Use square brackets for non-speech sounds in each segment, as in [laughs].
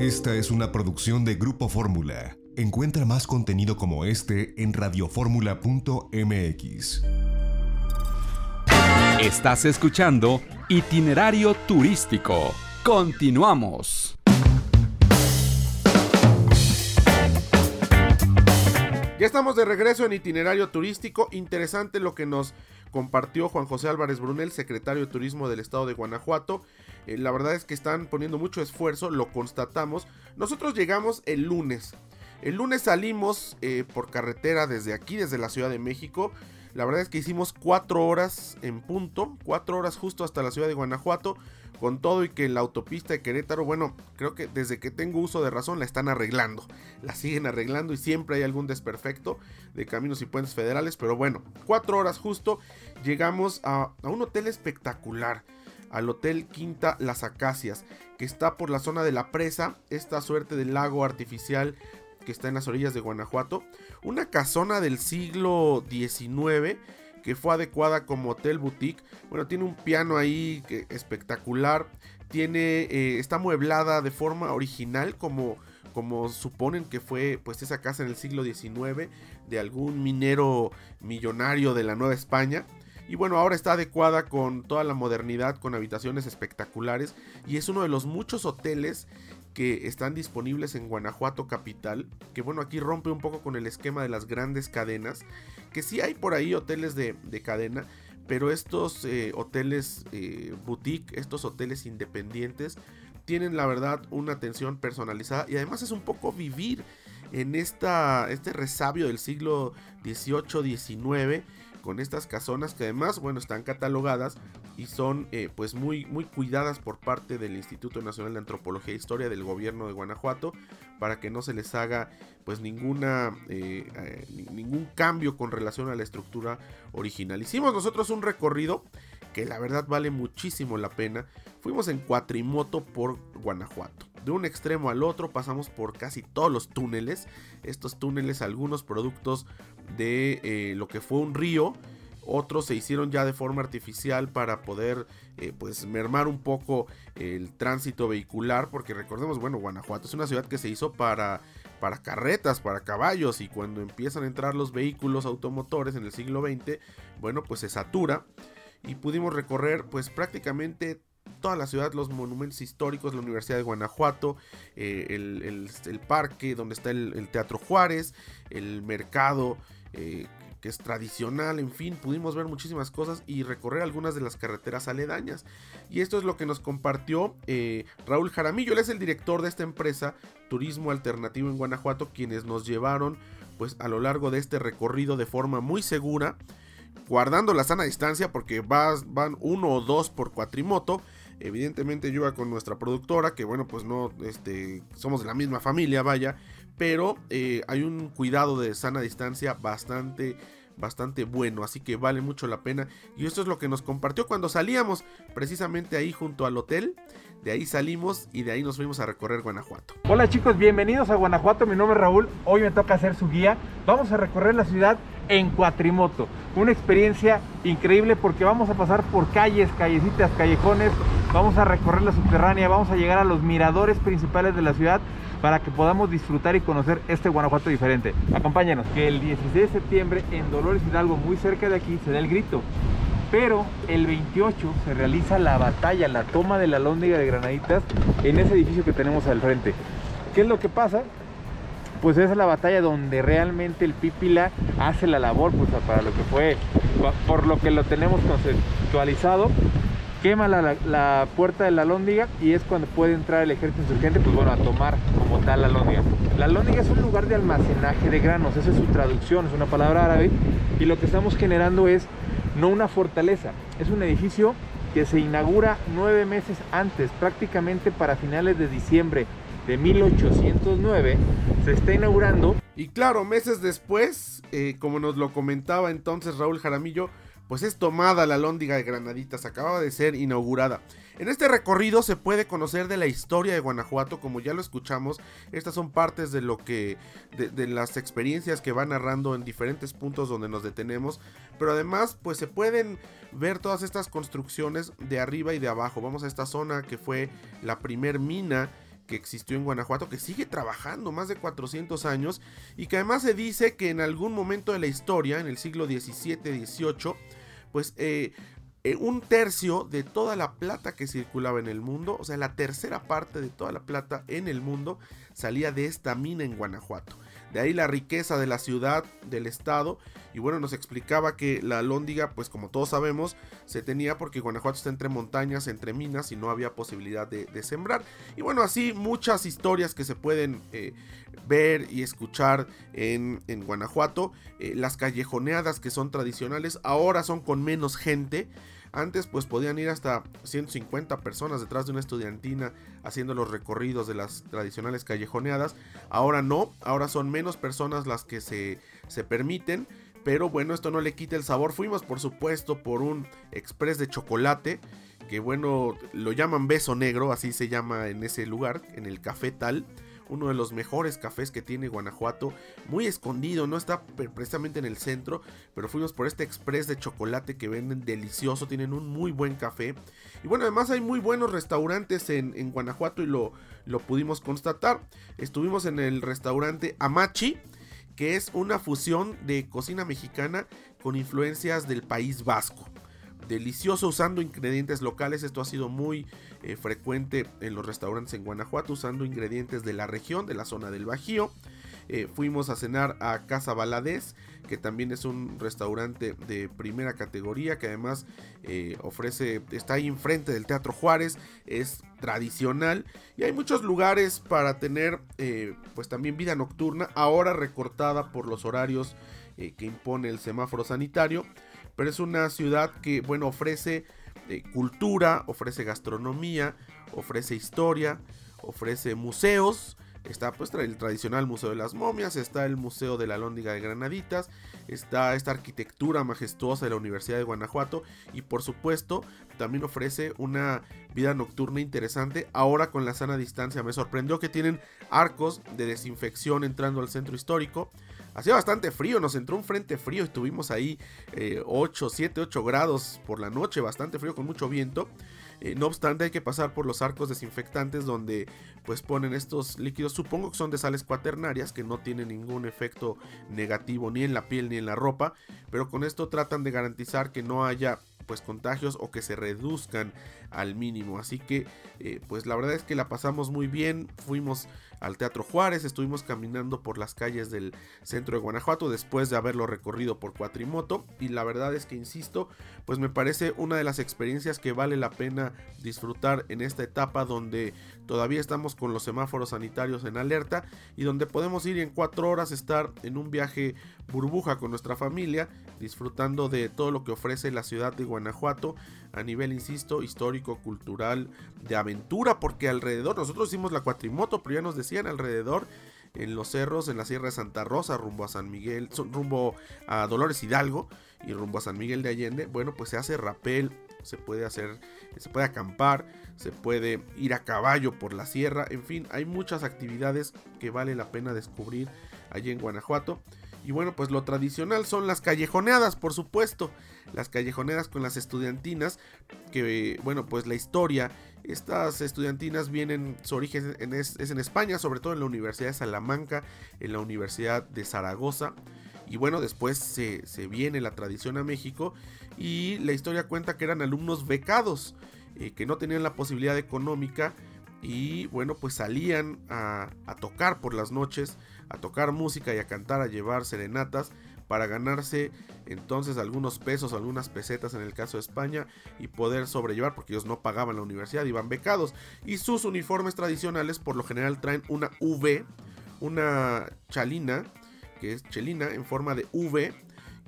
Esta es una producción de Grupo Fórmula. Encuentra más contenido como este en radioformula.mx. Estás escuchando Itinerario Turístico. Continuamos. Ya estamos de regreso en itinerario turístico. Interesante lo que nos compartió Juan José Álvarez Brunel, secretario de Turismo del Estado de Guanajuato. Eh, la verdad es que están poniendo mucho esfuerzo, lo constatamos. Nosotros llegamos el lunes. El lunes salimos eh, por carretera desde aquí, desde la Ciudad de México. La verdad es que hicimos cuatro horas en punto, cuatro horas justo hasta la ciudad de Guanajuato con todo y que la autopista de Querétaro, bueno, creo que desde que tengo uso de razón la están arreglando, [laughs] la siguen arreglando y siempre hay algún desperfecto de caminos y puentes federales, pero bueno, cuatro horas justo llegamos a, un hotel espectacular, al Hotel Quinta Las Acacias, que está por la zona de la presa, esta suerte de lago artificial que está en las orillas de Guanajuato, una casona del siglo XIX que fue adecuada como hotel boutique. Bueno, tiene un piano ahí que, espectacular. Tiene, eh, está mueblada de forma original como, como suponen que fue pues esa casa en el siglo XIX de algún minero millonario de la Nueva España. Y bueno, ahora está adecuada con toda la modernidad, con habitaciones espectaculares. Y es uno de los muchos hoteles que están disponibles en Guanajuato capital, que bueno, aquí rompe un poco con el esquema de las grandes cadenas, que sí hay por ahí hoteles de, cadena, pero estos eh, hoteles eh, boutique, estos hoteles independientes, tienen la verdad una atención personalizada y además es un poco vivir en esta, este resabio del siglo XVIII, XIX con estas casonas que además, bueno, están catalogadas y son eh, pues muy, muy cuidadas por parte del Instituto Nacional de Antropología e Historia del gobierno de Guanajuato para que no se les haga pues ninguna eh, eh, ningún cambio con relación a la estructura original. Hicimos nosotros un recorrido que la verdad vale muchísimo la pena. Fuimos en cuatrimoto por Guanajuato. De un extremo al otro pasamos por casi todos los túneles. Estos túneles, algunos productos de eh, lo que fue un río. Otros se hicieron ya de forma artificial para poder eh, pues mermar un poco el tránsito vehicular. Porque recordemos, bueno, Guanajuato es una ciudad que se hizo para, para carretas, para caballos. Y cuando empiezan a entrar los vehículos automotores en el siglo XX, bueno, pues se satura. Y pudimos recorrer pues prácticamente toda la ciudad, los monumentos históricos, la Universidad de Guanajuato, eh, el, parque donde está el, Teatro Juárez, el mercado eh, que es tradicional, en fin, pudimos ver muchísimas cosas y recorrer algunas de las carreteras aledañas. Y esto es lo que nos compartió eh, Raúl Jaramillo, él es el director de esta empresa Turismo Alternativo en Guanajuato, quienes nos llevaron pues a lo largo de este recorrido de forma muy segura guardando la sana distancia porque vas, van uno o dos por cuatrimoto Evidentemente yo iba con nuestra productora, que bueno, pues no, este, somos de la misma familia, vaya, pero eh, hay un cuidado de sana distancia bastante bastante bueno, así que vale mucho la pena. Y esto es lo que nos compartió cuando salíamos precisamente ahí junto al hotel. De ahí salimos y de ahí nos fuimos a recorrer Guanajuato. Hola chicos, bienvenidos a Guanajuato. Mi nombre es Raúl. Hoy me toca hacer su guía. Vamos a recorrer la ciudad en cuatrimoto. Una experiencia increíble porque vamos a pasar por calles, callecitas, callejones. Vamos a recorrer la subterránea. Vamos a llegar a los miradores principales de la ciudad para que podamos disfrutar y conocer este Guanajuato diferente. Acompáñanos. Que el 16 de septiembre en Dolores Hidalgo, muy cerca de aquí, se da el grito pero el 28 se realiza la batalla, la toma de la lóndiga de Granaditas en ese edificio que tenemos al frente. ¿Qué es lo que pasa? Pues es la batalla donde realmente el Pípila hace la labor pues, para lo que fue, por lo que lo tenemos conceptualizado. Quema la, puerta de la lóndiga y es cuando puede entrar el ejército insurgente, pues bueno, a tomar como tal la lóndiga. La lóndiga es un lugar de almacenaje de granos, esa es su traducción, es una palabra árabe, y lo que estamos generando es no una fortaleza, es un edificio que se inaugura nueve meses antes, prácticamente para finales de diciembre de 1809, se está inaugurando. Y claro, meses después, eh, como nos lo comentaba entonces Raúl Jaramillo, pues es tomada la lóndiga de Granaditas, acababa de ser inaugurada. En este recorrido se puede conocer de la historia de Guanajuato, como ya lo escuchamos, estas son partes de lo que, de, las experiencias que va narrando en diferentes puntos donde nos detenemos, pero además pues se pueden ver todas estas construcciones de arriba y de abajo. Vamos a esta zona que fue la primer mina que existió en Guanajuato, que sigue trabajando más de 400 años y que además se dice que en algún momento de la historia, en el siglo XVII, XVIII, pues eh, eh, un tercio de toda la plata que circulaba en el mundo, o sea, la tercera parte de toda la plata en el mundo salía de esta mina en Guanajuato. De ahí la riqueza de la ciudad, del estado. Y bueno, nos explicaba que la lóndiga, pues como todos sabemos, se tenía porque Guanajuato está entre montañas, entre minas y no había posibilidad de, sembrar. Y bueno, así muchas historias que se pueden eh, ver y escuchar en, Guanajuato. Eh, las callejoneadas que son tradicionales ahora son con menos gente. Antes pues podían ir hasta 150 personas detrás de una estudiantina haciendo los recorridos de las tradicionales callejoneadas. Ahora no, ahora son menos personas las que se, se permiten. Pero bueno, esto no le quita el sabor. Fuimos por supuesto por un express de chocolate. Que bueno, lo llaman beso negro, así se llama en ese lugar, en el café tal uno de los mejores cafés que tiene Guanajuato, muy escondido, no está precisamente en el centro, pero fuimos por este express de chocolate que venden delicioso, tienen un muy buen café. Y bueno, además hay muy buenos restaurantes en, Guanajuato y lo, lo pudimos constatar. Estuvimos en el restaurante Amachi, que es una fusión de cocina mexicana con influencias del País Vasco delicioso usando ingredientes locales. Esto ha sido muy eh, frecuente en los restaurantes en Guanajuato, usando ingredientes de la región, de la zona del Bajío. Eh, fuimos a cenar a Casa Baladés, que también es un restaurante de primera categoría, que además eh, ofrece, está ahí enfrente del Teatro Juárez, es tradicional y hay muchos lugares para tener pues también vida nocturna, ahora recortada por los horarios que impone el semáforo sanitario pero es una ciudad que, bueno, ofrece eh, cultura, ofrece gastronomía, ofrece historia, ofrece museos. Está pues el tradicional Museo de las Momias, está el Museo de la Lóndiga de Granaditas, está esta arquitectura majestuosa de la Universidad de Guanajuato y por supuesto también ofrece una vida nocturna interesante ahora con la sana distancia. Me sorprendió que tienen arcos de desinfección entrando al centro histórico. Hacía bastante frío, nos entró un frente frío, estuvimos ahí 8, 7, 8 grados por la noche, bastante frío con mucho viento. Eh, no obstante, hay que pasar por los arcos desinfectantes donde pues ponen estos líquidos, supongo que son de sales cuaternarias que no tienen ningún efecto negativo ni en la piel ni en la ropa, pero con esto tratan de garantizar que no haya pues contagios o que se reduzcan al mínimo. Así que eh, pues la verdad es que la pasamos muy bien, fuimos al Teatro Juárez, estuvimos caminando por las calles del centro de Guanajuato después de haberlo recorrido por cuatrimoto. Y la verdad es que insisto, pues me parece una de las experiencias que vale la pena disfrutar en esta etapa donde todavía estamos con los semáforos sanitarios en alerta y donde podemos ir en cuatro horas estar en un viaje burbuja con nuestra familia disfrutando de todo lo que ofrece la ciudad de Guanajuato a nivel, insisto, histórico, cultural, de aventura, porque alrededor, nosotros hicimos la cuatrimoto, pero ya nos decían alrededor, en los cerros, en la Sierra de Santa Rosa, rumbo a San Miguel, rumbo a Dolores Hidalgo y rumbo a San Miguel de Allende, bueno, pues se hace rapel, se puede hacer, se puede acampar, se puede ir a caballo por la sierra, en fin, hay muchas actividades que vale la pena descubrir allí en Guanajuato. Y bueno, pues lo tradicional son las callejoneadas, por supuesto. Las callejoneadas con las estudiantinas, que bueno, pues la historia, estas estudiantinas vienen, su origen es, en España, sobre todo en la Universidad de Salamanca, en la Universidad de Zaragoza. Y bueno, después se, viene la tradición a México y la historia cuenta que eran alumnos becados, eh, que no tenían la posibilidad económica y bueno, pues salían a, tocar por las noches a tocar música y a cantar, a llevar serenatas para ganarse entonces algunos pesos, algunas pesetas en el caso de España y poder sobrellevar porque ellos no pagaban la universidad, iban becados. Y sus uniformes tradicionales por lo general traen una V, una chalina, que es chelina en forma de V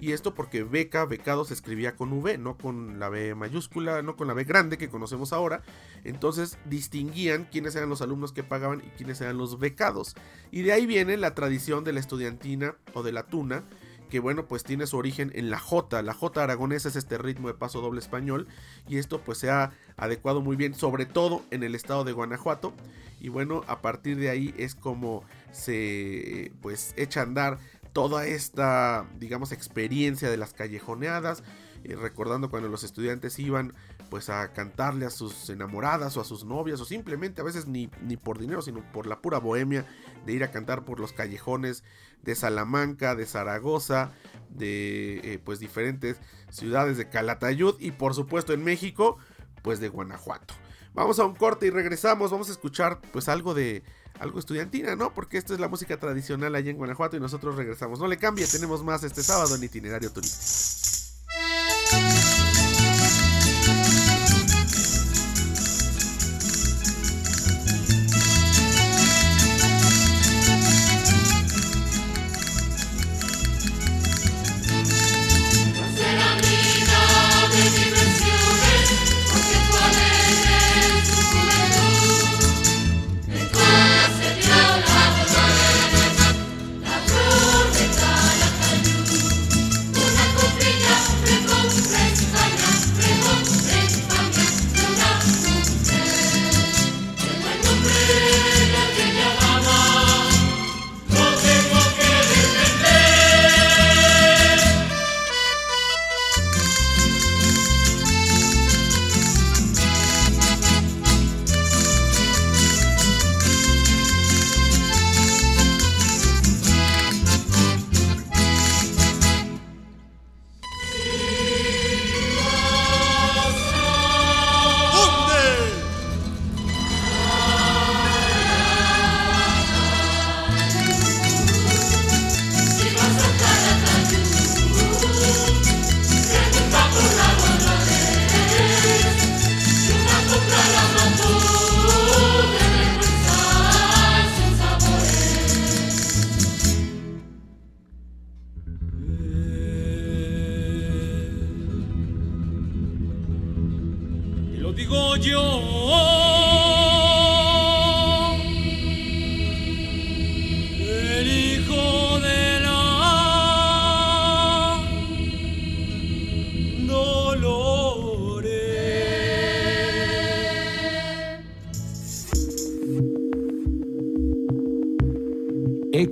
y esto porque beca, becado se escribía con V, no con la B mayúscula, no con la B grande que conocemos ahora. Entonces distinguían quiénes eran los alumnos que pagaban y quiénes eran los becados. Y de ahí viene la tradición de la estudiantina o de la tuna, que bueno, pues tiene su origen en la J. La J aragonesa es este ritmo de paso doble español y esto pues se ha adecuado muy bien, sobre todo en el estado de Guanajuato. Y bueno, a partir de ahí es como se pues echa a andar toda esta, digamos, experiencia de las callejoneadas, eh, recordando cuando los estudiantes iban pues a cantarle a sus enamoradas o a sus novias o simplemente a veces ni, ni por dinero sino por la pura bohemia de ir a cantar por los callejones de Salamanca, de Zaragoza, de eh, pues diferentes ciudades de Calatayud y por supuesto en México pues de Guanajuato. Vamos a un corte y regresamos, vamos a escuchar pues algo de algo estudiantina, ¿no? Porque esta es la música tradicional allá en Guanajuato y nosotros regresamos. No le cambie, tenemos más este sábado en itinerario turístico.